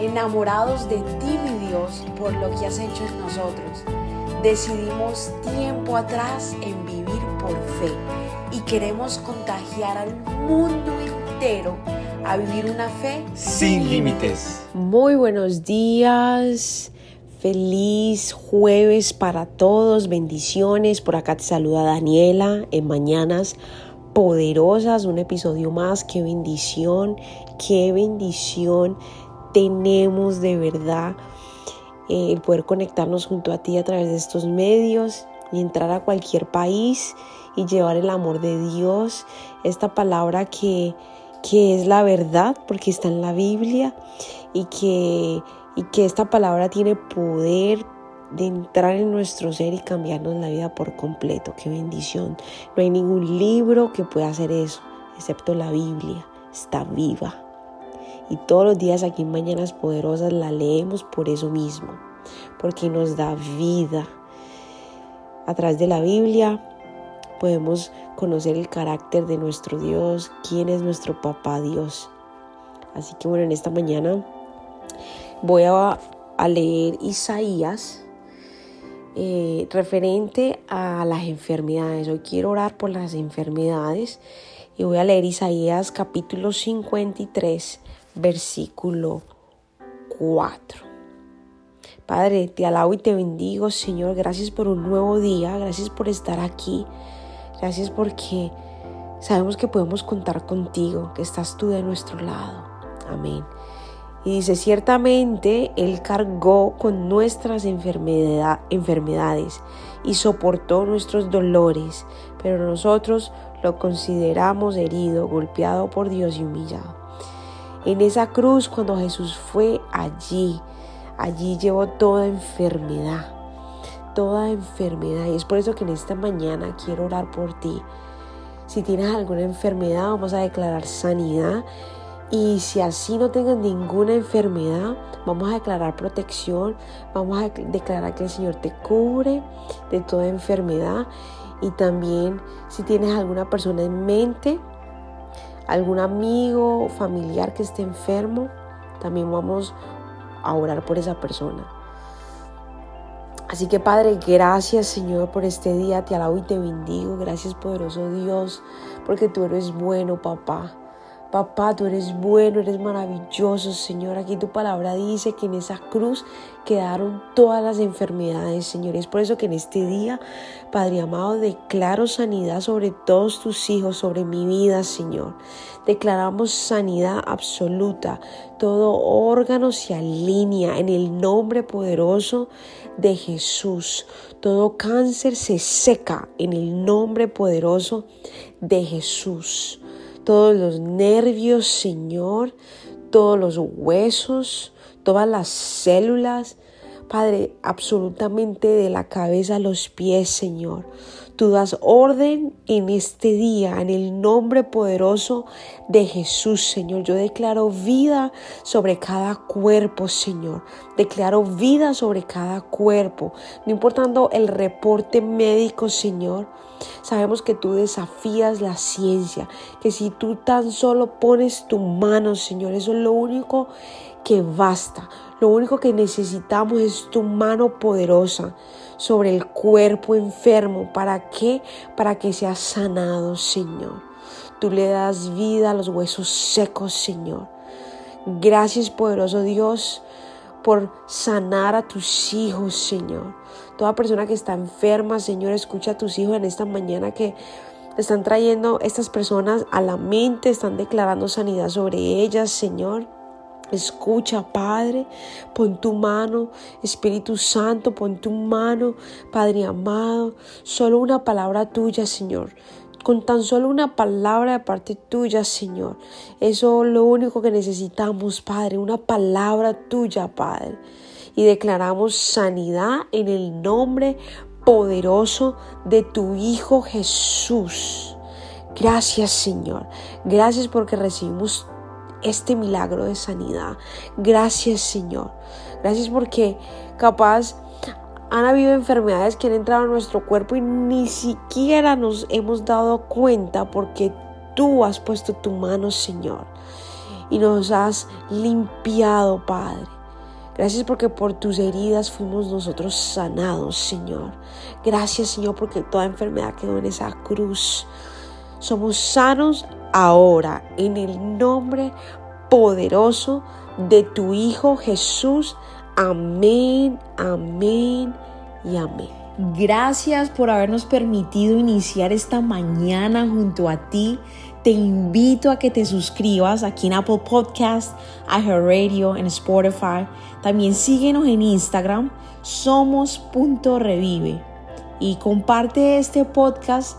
enamorados de ti, mi Dios, por lo que has hecho en nosotros. Decidimos tiempo atrás en vivir por fe y queremos contagiar al mundo entero a vivir una fe sin límites. Muy buenos días. Feliz jueves para todos, bendiciones. Por acá te saluda Daniela en Mañanas Poderosas, un episodio más. Qué bendición, qué bendición tenemos de verdad eh, el poder conectarnos junto a ti a través de estos medios y entrar a cualquier país y llevar el amor de Dios, esta palabra que, que es la verdad porque está en la Biblia y que y que esta palabra tiene poder de entrar en nuestro ser y cambiarnos la vida por completo. Qué bendición. No hay ningún libro que pueda hacer eso, excepto la Biblia. Está viva. Y todos los días aquí en Mañanas Poderosas la leemos por eso mismo, porque nos da vida. A través de la Biblia podemos conocer el carácter de nuestro Dios, quién es nuestro papá Dios. Así que bueno, en esta mañana voy a, leer Isaías eh, referente a las enfermedades. Hoy quiero orar por las enfermedades y voy a leer Isaías capítulo 53, versículo 4. Padre, te alabo y te bendigo, Señor. Gracias por un nuevo día. Gracias por estar aquí. Gracias porque sabemos que podemos contar contigo, que estás tú de nuestro lado. Amén. Y dice, ciertamente Él cargó con nuestras enfermedades y soportó nuestros dolores, pero nosotros lo consideramos herido, golpeado por Dios y humillado. En esa cruz, cuando Jesús fue allí, allí llevó toda enfermedad, toda enfermedad. Y es por eso que en esta mañana quiero orar por ti. Si tienes alguna enfermedad, vamos a declarar sanidad y si así no tengas ninguna enfermedad, vamos a declarar protección, vamos a declarar que el Señor te cubre de toda enfermedad. Y también si tienes alguna persona en mente, algún amigo o familiar que esté enfermo, también vamos a orar por esa persona. Así que Padre, gracias Señor por este día, te alabo y te bendigo. Gracias poderoso Dios, porque tú eres bueno, papá. Papá, tú eres bueno, eres maravilloso, Señor. Aquí tu palabra dice que en esa cruz quedaron todas las enfermedades, Señor. Es por eso que en este día, Padre amado, declaro sanidad sobre todos tus hijos, sobre mi vida, Señor. Declaramos sanidad absoluta. Todo órgano se alinea en el nombre poderoso de Jesús. Todo cáncer se seca en el nombre poderoso de Jesús todos los nervios, Señor, todos los huesos, todas las células, Padre, absolutamente de la cabeza a los pies, Señor. Tú das orden en este día, en el nombre poderoso de Jesús, Señor. Yo declaro vida sobre cada cuerpo, Señor. Declaro vida sobre cada cuerpo. No importando el reporte médico, Señor. Sabemos que tú desafías la ciencia, que si tú tan solo pones tu mano, Señor, eso es lo único que basta. Lo único que necesitamos es tu mano poderosa sobre el cuerpo enfermo. ¿Para qué? Para que sea sanado, Señor. Tú le das vida a los huesos secos, Señor. Gracias, poderoso Dios, por sanar a tus hijos, Señor. Toda persona que está enferma, Señor, escucha a tus hijos en esta mañana que están trayendo estas personas a la mente, están declarando sanidad sobre ellas, Señor. Escucha, Padre, pon tu mano, Espíritu Santo, pon tu mano, Padre amado, solo una palabra tuya, Señor. Con tan solo una palabra de parte tuya, Señor. Eso es lo único que necesitamos, Padre, una palabra tuya, Padre. Y declaramos sanidad en el nombre poderoso de tu Hijo Jesús. Gracias, Señor. Gracias porque recibimos este milagro de sanidad. Gracias Señor. Gracias porque capaz han habido enfermedades que han entrado a nuestro cuerpo y ni siquiera nos hemos dado cuenta porque tú has puesto tu mano, Señor. y nos has limpiado, Padre. Gracias porque por tus heridas fuimos nosotros sanados, Señor. Gracias, Señor, porque toda enfermedad quedó en esa cruz. Somos sanos ahora en el nombre poderoso de tu Hijo Jesús. Amén, amén y amén. Gracias por habernos permitido iniciar esta mañana junto a ti. Te invito a que te suscribas aquí en Apple Podcast, Radio, en Spotify. También síguenos en Instagram, somos.revive. Y comparte este podcast